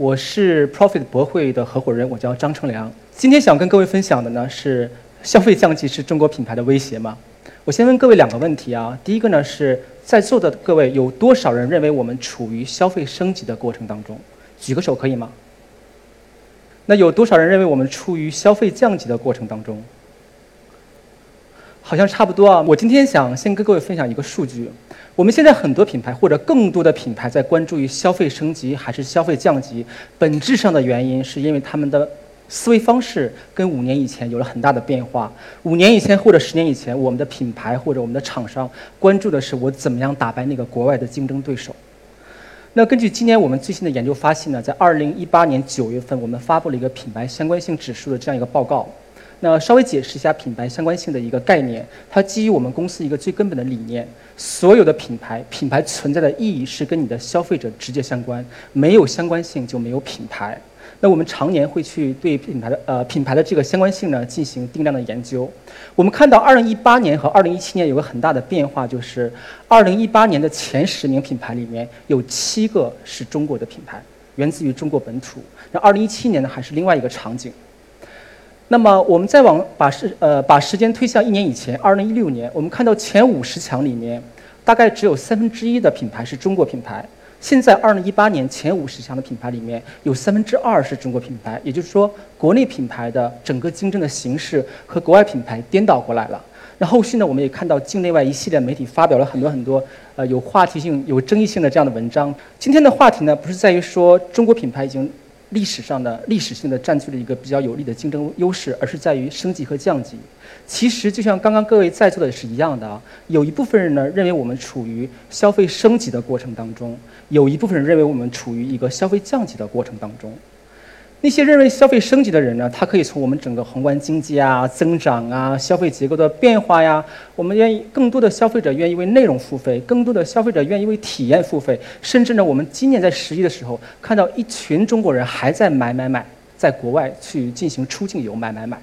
我是 Profit 博会的合伙人，我叫张成良。今天想跟各位分享的呢是消费降级是中国品牌的威胁吗？我先问各位两个问题啊。第一个呢是在座的各位有多少人认为我们处于消费升级的过程当中？举个手可以吗？那有多少人认为我们处于消费降级的过程当中？好像差不多啊。我今天想先跟各位分享一个数据。我们现在很多品牌或者更多的品牌在关注于消费升级还是消费降级，本质上的原因是因为他们的思维方式跟五年以前有了很大的变化。五年以前或者十年以前，我们的品牌或者我们的厂商关注的是我怎么样打败那个国外的竞争对手。那根据今年我们最新的研究发现呢，在二零一八年九月份，我们发布了一个品牌相关性指数的这样一个报告。那稍微解释一下品牌相关性的一个概念，它基于我们公司一个最根本的理念：所有的品牌，品牌存在的意义是跟你的消费者直接相关，没有相关性就没有品牌。那我们常年会去对品牌的呃品牌的这个相关性呢进行定量的研究。我们看到二零一八年和二零一七年有个很大的变化，就是二零一八年的前十名品牌里面有七个是中国的品牌，源自于中国本土。那二零一七年呢还是另外一个场景。那么我们再往把时呃把时间推向一年以前，二零一六年，我们看到前五十强里面，大概只有三分之一的品牌是中国品牌。现在二零一八年前五十强的品牌里面有三分之二是中国品牌，也就是说，国内品牌的整个竞争的形式和国外品牌颠倒过来了。那后续呢，我们也看到境内外一系列媒体发表了很多很多呃有话题性、有争议性的这样的文章。今天的话题呢，不是在于说中国品牌已经。历史上的历史性的占据了一个比较有利的竞争优势，而是在于升级和降级。其实就像刚刚各位在座的是一样的啊，有一部分人呢认为我们处于消费升级的过程当中，有一部分人认为我们处于一个消费降级的过程当中。那些认为消费升级的人呢，他可以从我们整个宏观经济啊、增长啊、消费结构的变化呀，我们愿意更多的消费者愿意为内容付费，更多的消费者愿意为体验付费，甚至呢，我们今年在十一的时候看到一群中国人还在买买买，在国外去进行出境游买买买。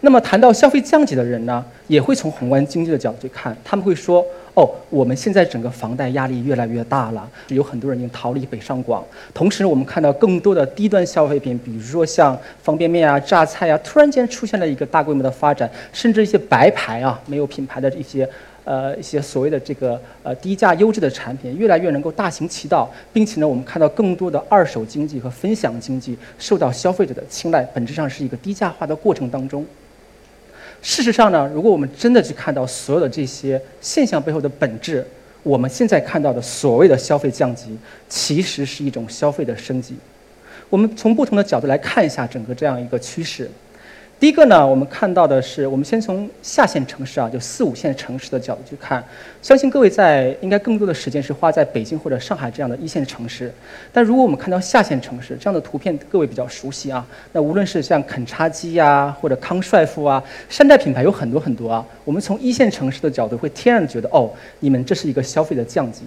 那么谈到消费降级的人呢，也会从宏观经济的角度去看，他们会说。哦，我们现在整个房贷压力越来越大了，有很多人已经逃离北上广。同时，我们看到更多的低端消费品，比如说像方便面啊、榨菜啊，突然间出现了一个大规模的发展，甚至一些白牌啊、没有品牌的一些，呃，一些所谓的这个呃低价优质的产品，越来越能够大行其道，并且呢，我们看到更多的二手经济和分享经济受到消费者的青睐，本质上是一个低价化的过程当中。事实上呢，如果我们真的去看到所有的这些现象背后的本质，我们现在看到的所谓的消费降级，其实是一种消费的升级。我们从不同的角度来看一下整个这样一个趋势。第一个呢，我们看到的是，我们先从下线城市啊，就四五线城市的角度去看。相信各位在应该更多的时间是花在北京或者上海这样的一线城市。但如果我们看到下线城市这样的图片，各位比较熟悉啊。那无论是像肯叉基呀，或者康帅傅啊，山寨品牌有很多很多啊。我们从一线城市的角度会天然觉得，哦，你们这是一个消费的降级。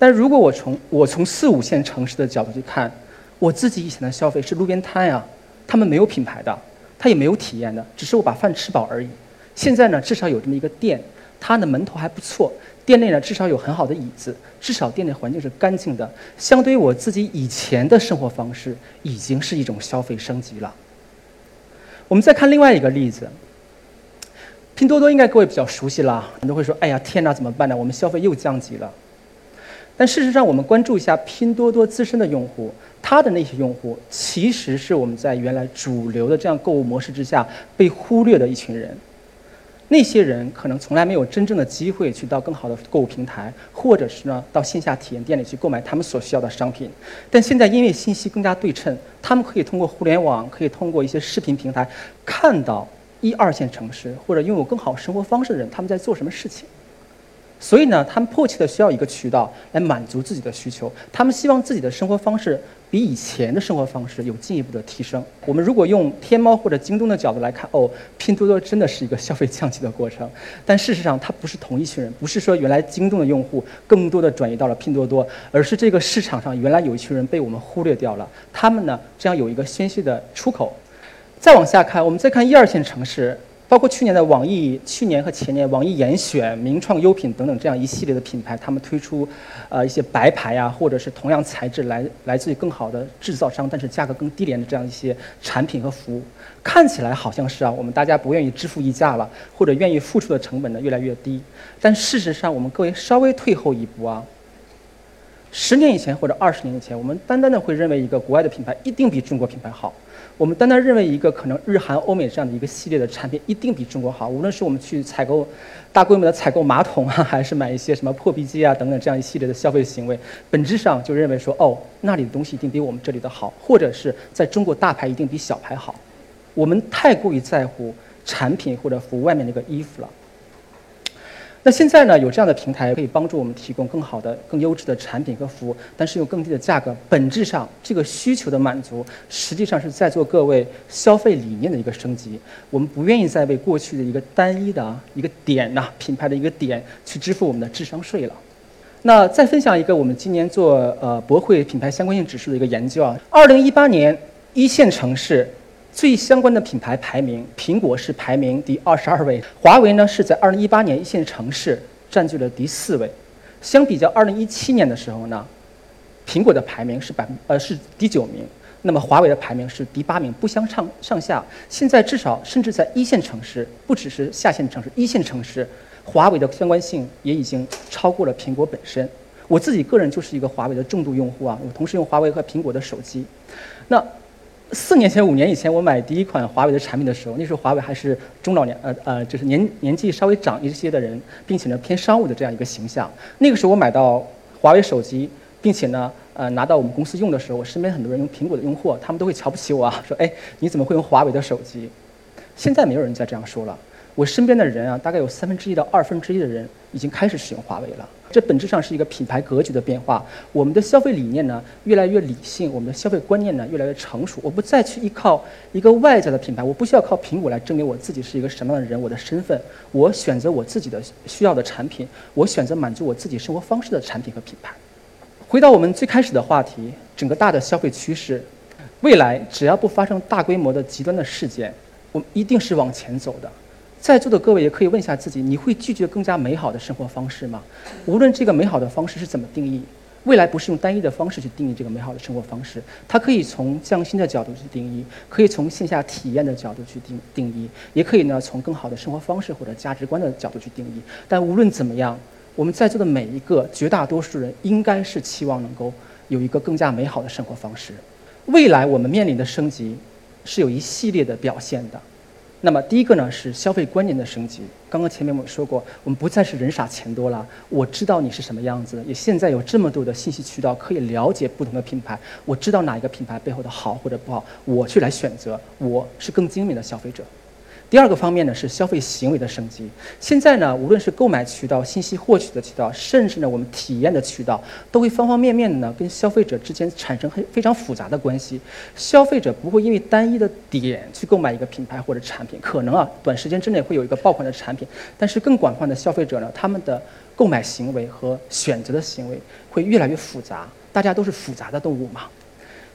但如果我从我从四五线城市的角度去看，我自己以前的消费是路边摊呀，他们没有品牌的。他也没有体验的，只是我把饭吃饱而已。现在呢，至少有这么一个店，它的门头还不错，店内呢至少有很好的椅子，至少店内环境是干净的。相对于我自己以前的生活方式，已经是一种消费升级了。我们再看另外一个例子，拼多多应该各位比较熟悉了，很多会说：“哎呀，天哪，怎么办呢？我们消费又降级了。”但事实上，我们关注一下拼多多自身的用户。他的那些用户，其实是我们在原来主流的这样购物模式之下被忽略的一群人。那些人可能从来没有真正的机会去到更好的购物平台，或者是呢到线下体验店里去购买他们所需要的商品。但现在因为信息更加对称，他们可以通过互联网，可以通过一些视频平台，看到一二线城市或者拥有更好生活方式的人他们在做什么事情。所以呢，他们迫切的需要一个渠道来满足自己的需求。他们希望自己的生活方式比以前的生活方式有进一步的提升。我们如果用天猫或者京东的角度来看，哦，拼多多真的是一个消费降级的过程。但事实上，它不是同一群人，不是说原来京东的用户更多的转移到了拼多多，而是这个市场上原来有一群人被我们忽略掉了。他们呢，这样有一个宣泄的出口。再往下看，我们再看一二线城市。包括去年的网易，去年和前年网易严选、名创优品等等这样一系列的品牌，他们推出，呃一些白牌啊，或者是同样材质来来自于更好的制造商，但是价格更低廉的这样一些产品和服务，看起来好像是啊，我们大家不愿意支付溢价了，或者愿意付出的成本呢越来越低，但事实上我们各位稍微退后一步啊，十年以前或者二十年以前，我们单单的会认为一个国外的品牌一定比中国品牌好。我们单单认为一个可能日韩欧美这样的一个系列的产品一定比中国好，无论是我们去采购大规模的采购马桶啊，还是买一些什么破壁机啊等等这样一系列的消费行为，本质上就认为说哦，那里的东西一定比我们这里的好，或者是在中国大牌一定比小牌好。我们太过于在乎产品或者服务外面那个衣服了。那现在呢，有这样的平台可以帮助我们提供更好的、更优质的产品和服务，但是用更低的价格。本质上，这个需求的满足，实际上是在做各位消费理念的一个升级。我们不愿意再为过去的一个单一的一个点呐，品牌的一个点去支付我们的智商税了。那再分享一个我们今年做呃博汇品牌相关性指数的一个研究啊，二零一八年一线城市。最相关的品牌排名，苹果是排名第二十二位，华为呢是在二零一八年一线城市占据了第四位。相比较二零一七年的时候呢，苹果的排名是百呃是第九名，那么华为的排名是第八名，不相上上下。现在至少甚至在一线城市，不只是下线城市，一线城市，华为的相关性也已经超过了苹果本身。我自己个人就是一个华为的重度用户啊，我同时用华为和苹果的手机，那。四年前、五年以前，我买第一款华为的产品的时候，那时候华为还是中老年，呃呃，就是年年纪稍微长一些的人，并且呢偏商务的这样一个形象。那个时候我买到华为手机，并且呢，呃拿到我们公司用的时候，我身边很多人用苹果的用户，他们都会瞧不起我啊，说哎你怎么会用华为的手机？现在没有人再这样说了。我身边的人啊，大概有三分之一到二分之一的人已经开始使用华为了。这本质上是一个品牌格局的变化。我们的消费理念呢越来越理性，我们的消费观念呢越来越成熟。我不再去依靠一个外在的品牌，我不需要靠苹果来证明我自己是一个什么样的人，我的身份。我选择我自己的需要的产品，我选择满足我自己生活方式的产品和品牌。回到我们最开始的话题，整个大的消费趋势，未来只要不发生大规模的极端的事件，我们一定是往前走的。在座的各位也可以问一下自己：你会拒绝更加美好的生活方式吗？无论这个美好的方式是怎么定义，未来不是用单一的方式去定义这个美好的生活方式，它可以从匠心的角度去定义，可以从线下体验的角度去定定义，也可以呢从更好的生活方式或者价值观的角度去定义。但无论怎么样，我们在座的每一个绝大多数人应该是期望能够有一个更加美好的生活方式。未来我们面临的升级是有一系列的表现的。那么第一个呢是消费观念的升级。刚刚前面我们说过，我们不再是人傻钱多了。我知道你是什么样子，也现在有这么多的信息渠道可以了解不同的品牌。我知道哪一个品牌背后的好或者不好，我去来选择，我是更精明的消费者。第二个方面呢是消费行为的升级。现在呢，无论是购买渠道、信息获取的渠道，甚至呢我们体验的渠道，都会方方面面的呢跟消费者之间产生很非常复杂的关系。消费者不会因为单一的点去购买一个品牌或者产品，可能啊短时间之内会有一个爆款的产品，但是更广泛的消费者呢，他们的购买行为和选择的行为会越来越复杂。大家都是复杂的动物嘛。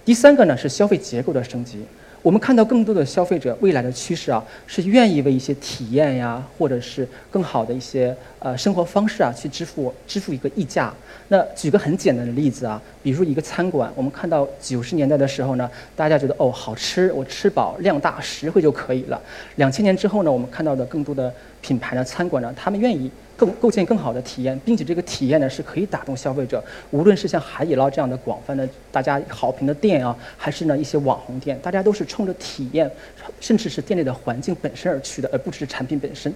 第三个呢是消费结构的升级。我们看到更多的消费者未来的趋势啊，是愿意为一些体验呀，或者是更好的一些呃生活方式啊，去支付支付一个溢价。那举个很简单的例子啊，比如一个餐馆，我们看到九十年代的时候呢，大家觉得哦好吃，我吃饱量大实惠就可以了。两千年之后呢，我们看到的更多的品牌的餐馆呢，他们愿意。构构建更好的体验，并且这个体验呢是可以打动消费者。无论是像海底捞这样的广泛的大家好评的店啊，还是呢一些网红店，大家都是冲着体验，甚至是店内的环境本身而去的，而不只是产品本身。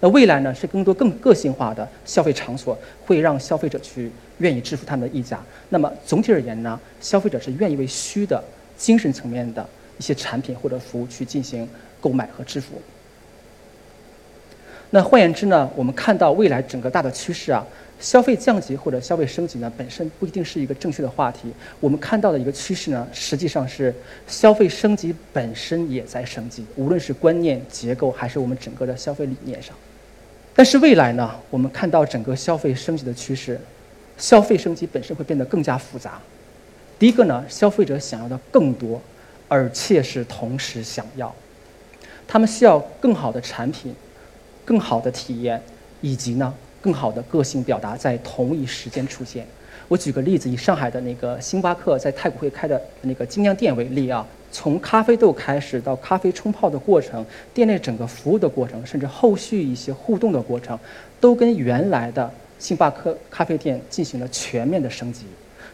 那未来呢是更多更个性化的消费场所，会让消费者去愿意支付他们的溢价。那么总体而言呢，消费者是愿意为虚的精神层面的一些产品或者服务去进行购买和支付。那换言之呢，我们看到未来整个大的趋势啊，消费降级或者消费升级呢，本身不一定是一个正确的话题。我们看到的一个趋势呢，实际上是消费升级本身也在升级，无论是观念结构还是我们整个的消费理念上。但是未来呢，我们看到整个消费升级的趋势，消费升级本身会变得更加复杂。第一个呢，消费者想要的更多，而且是同时想要。他们需要更好的产品、更好的体验，以及呢更好的个性表达在同一时间出现。我举个例子，以上海的那个星巴克在太古汇开的那个精酿店为例啊，从咖啡豆开始到咖啡冲泡的过程，店内整个服务的过程，甚至后续一些互动的过程，都跟原来的星巴克咖啡店进行了全面的升级。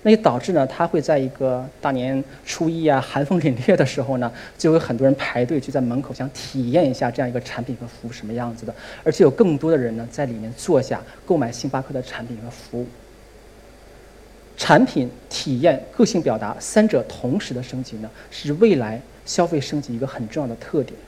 那也导致呢，它会在一个大年初一啊，寒风凛冽的时候呢，就有很多人排队去在门口想体验一下这样一个产品和服务什么样子的，而且有更多的人呢在里面坐下购买星巴克的产品和服务。产品体验、个性表达三者同时的升级呢，是未来消费升级一个很重要的特点。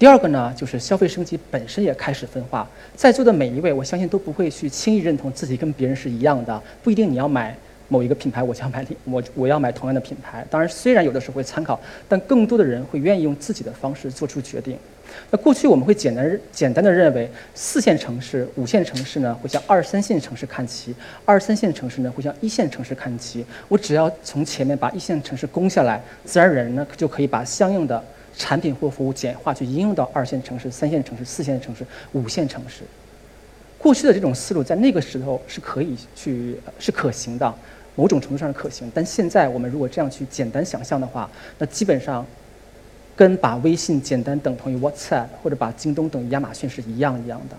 第二个呢，就是消费升级本身也开始分化。在座的每一位，我相信都不会去轻易认同自己跟别人是一样的。不一定你要买某一个品牌，我想买你我我要买同样的品牌。当然，虽然有的时候会参考，但更多的人会愿意用自己的方式做出决定。那过去我们会简单简单的认为，四线城市、五线城市呢会向二三线城市看齐，二三线城市呢会向一线城市看齐。我只要从前面把一线城市攻下来，自然而然呢就可以把相应的。产品或服务简化去应用到二线城市、三线城市、四线城市、五线城市。过去的这种思路在那个时候是可以去是可行的，某种程度上是可行。但现在我们如果这样去简单想象的话，那基本上跟把微信简单等同于 WhatsApp 或者把京东等于亚马逊是一样一样的。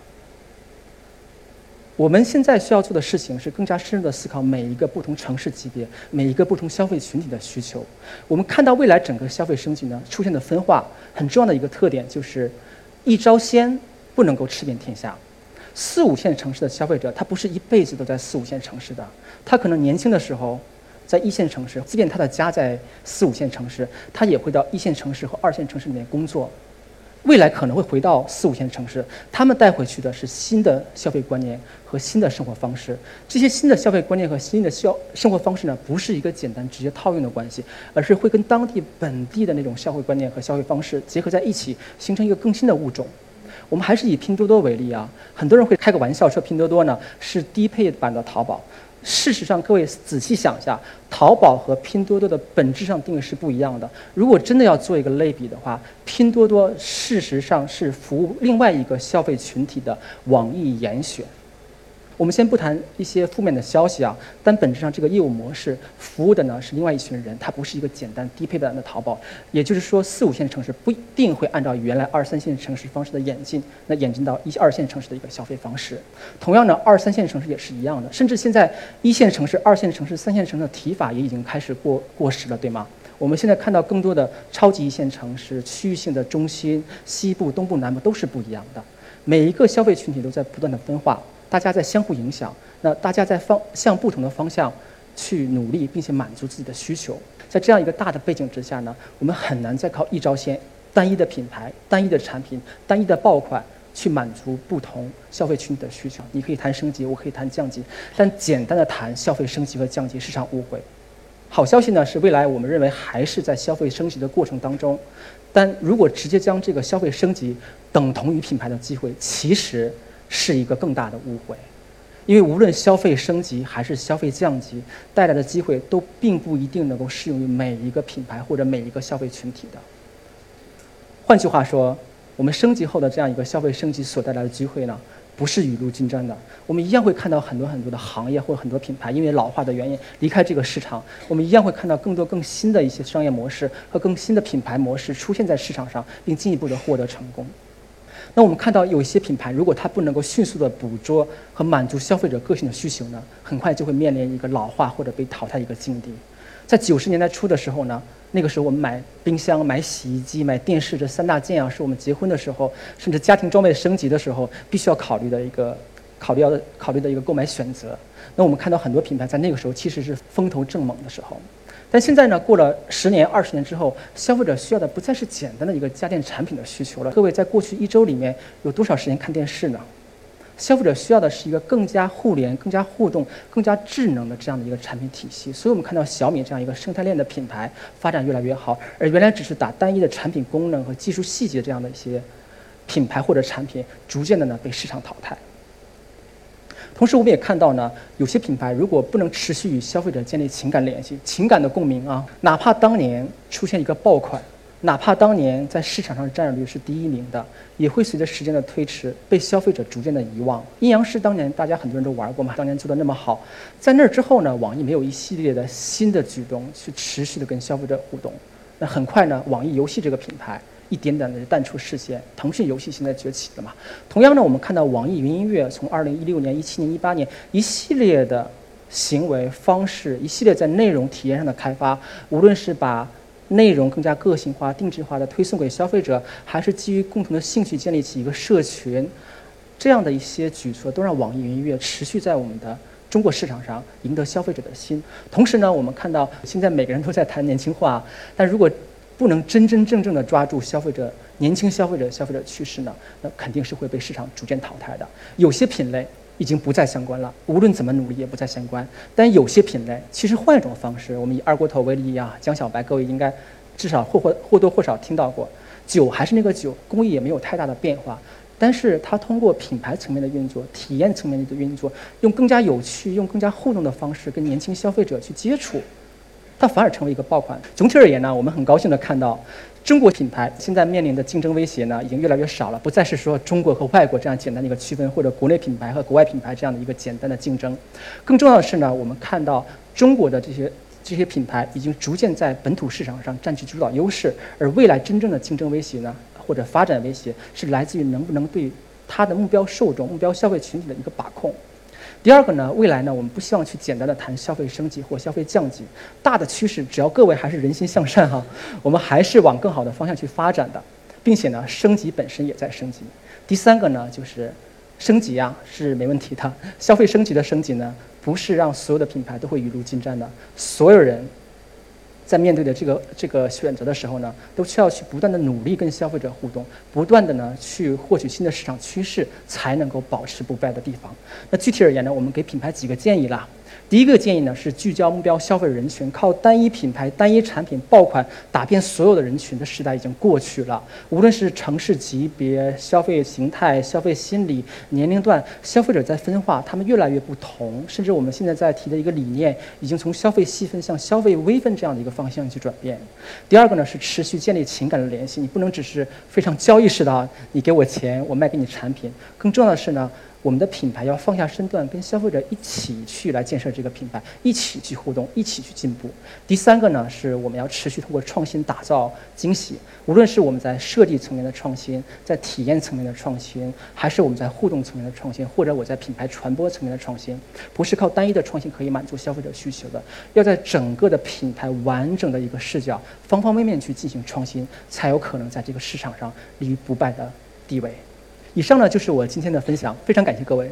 我们现在需要做的事情是更加深入的思考每一个不同城市级别、每一个不同消费群体的需求。我们看到未来整个消费升级呢出现的分化，很重要的一个特点就是一招鲜不能够吃遍天下。四五线城市的消费者，他不是一辈子都在四五线城市的，他可能年轻的时候在一线城市，即便他的家在四五线城市，他也会到一线城市和二线城市里面工作。未来可能会回到四五线城市，他们带回去的是新的消费观念和新的生活方式。这些新的消费观念和新的消生活方式呢，不是一个简单直接套用的关系，而是会跟当地本地的那种消费观念和消费方式结合在一起，形成一个更新的物种。我们还是以拼多多为例啊，很多人会开个玩笑说拼多多呢是低配版的淘宝。事实上，各位仔细想一下，淘宝和拼多多的本质上定位是不一样的。如果真的要做一个类比的话，拼多多事实上是服务另外一个消费群体的网易严选。我们先不谈一些负面的消息啊，但本质上这个业务模式服务的呢是另外一群人，它不是一个简单低配版的淘宝。也就是说，四五线城市不一定会按照原来二三线城市方式的演进，那演进到一二线城市的一个消费方式。同样呢，二三线城市也是一样的，甚至现在一线城市、二线城市、三线城市的提法也已经开始过过时了，对吗？我们现在看到更多的超级一线城市、区域性的中心、西部、东部、南部都是不一样的，每一个消费群体都在不断的分化。大家在相互影响，那大家在方向不同的方向去努力，并且满足自己的需求。在这样一个大的背景之下呢，我们很难再靠一招鲜、单一的品牌、单一的产品、单一的爆款去满足不同消费群体的需求。你可以谈升级，我可以谈降级，但简单的谈消费升级和降级是场误会。好消息呢是，未来我们认为还是在消费升级的过程当中，但如果直接将这个消费升级等同于品牌的机会，其实。是一个更大的误会，因为无论消费升级还是消费降级带来的机会，都并不一定能够适用于每一个品牌或者每一个消费群体的。换句话说，我们升级后的这样一个消费升级所带来的机会呢，不是雨露均沾的。我们一样会看到很多很多的行业或者很多品牌因为老化的原因离开这个市场，我们一样会看到更多更新的一些商业模式和更新的品牌模式出现在市场上，并进一步的获得成功。那我们看到有一些品牌，如果它不能够迅速的捕捉和满足消费者个性的需求呢，很快就会面临一个老化或者被淘汰一个境地。在九十年代初的时候呢，那个时候我们买冰箱、买洗衣机、买电视这三大件啊，是我们结婚的时候，甚至家庭装备升级的时候必须要考虑的一个考虑要的考虑的一个购买选择。那我们看到很多品牌在那个时候其实是风头正猛的时候。但现在呢，过了十年、二十年之后，消费者需要的不再是简单的一个家电产品的需求了。各位，在过去一周里面有多少时间看电视呢？消费者需要的是一个更加互联、更加互动、更加智能的这样的一个产品体系。所以我们看到小米这样一个生态链的品牌发展越来越好，而原来只是打单一的产品功能和技术细节这样的一些品牌或者产品，逐渐的呢被市场淘汰。同时，我们也看到呢，有些品牌如果不能持续与消费者建立情感联系、情感的共鸣啊，哪怕当年出现一个爆款，哪怕当年在市场上占有率是第一名的，也会随着时间的推迟被消费者逐渐的遗忘。阴阳师当年大家很多人都玩过嘛，当年做的那么好，在那之后呢，网易没有一系列的新的举动去持续的跟消费者互动。那很快呢，网易游戏这个品牌一点点的淡出视线。腾讯游戏现在崛起了嘛？同样呢，我们看到网易云音乐从二零一六年、一七年、一八年一系列的行为方式，一系列在内容体验上的开发，无论是把内容更加个性化、定制化的推送给消费者，还是基于共同的兴趣建立起一个社群，这样的一些举措，都让网易云音乐持续在我们的。中国市场上赢得消费者的心，同时呢，我们看到现在每个人都在谈年轻化，但如果不能真真正正的抓住消费者年轻消费者消费者趋势呢，那肯定是会被市场逐渐淘汰的。有些品类已经不再相关了，无论怎么努力也不再相关。但有些品类其实换一种方式，我们以二锅头为例啊，江小白，各位应该至少或或或多或少听到过，酒还是那个酒，工艺也没有太大的变化。但是它通过品牌层面的运作、体验层面的运作，用更加有趣、用更加互动的方式跟年轻消费者去接触，它反而成为一个爆款。总体而言呢，我们很高兴的看到，中国品牌现在面临的竞争威胁呢，已经越来越少了，不再是说中国和外国这样简单的一个区分，或者国内品牌和国外品牌这样的一个简单的竞争。更重要的是呢，我们看到中国的这些 这些品牌已经逐渐在本土市场上占据主导优势，而未来真正的竞争威胁呢？或者发展威胁是来自于能不能对它的目标受众、目标消费群体的一个把控。第二个呢，未来呢，我们不希望去简单的谈消费升级或消费降级，大的趋势只要各位还是人心向善哈，我们还是往更好的方向去发展的，并且呢，升级本身也在升级。第三个呢，就是升级啊是没问题的，消费升级的升级呢，不是让所有的品牌都会雨露均沾的，所有人。在面对的这个这个选择的时候呢，都需要去不断的努力跟消费者互动，不断的呢去获取新的市场趋势，才能够保持不败的地方。那具体而言呢，我们给品牌几个建议啦。第一个建议呢是聚焦目标消费人群，靠单一品牌、单一产品爆款打遍所有的人群的时代已经过去了。无论是城市级别、消费形态、消费心理、年龄段，消费者在分化，他们越来越不同。甚至我们现在在提的一个理念，已经从消费细分向消费微分这样的一个方向去转变。第二个呢是持续建立情感的联系，你不能只是非常交易式的，你给我钱，我卖给你产品。更重要的是呢。我们的品牌要放下身段，跟消费者一起去来建设这个品牌，一起去互动，一起去进步。第三个呢，是我们要持续通过创新打造惊喜。无论是我们在设计层面的创新，在体验层面的创新，还是我们在互动层面的创新，或者我在品牌传播层面的创新，不是靠单一的创新可以满足消费者需求的。要在整个的品牌完整的一个视角，方方面面去进行创新，才有可能在这个市场上立于不败的地位。以上呢就是我今天的分享，非常感谢各位。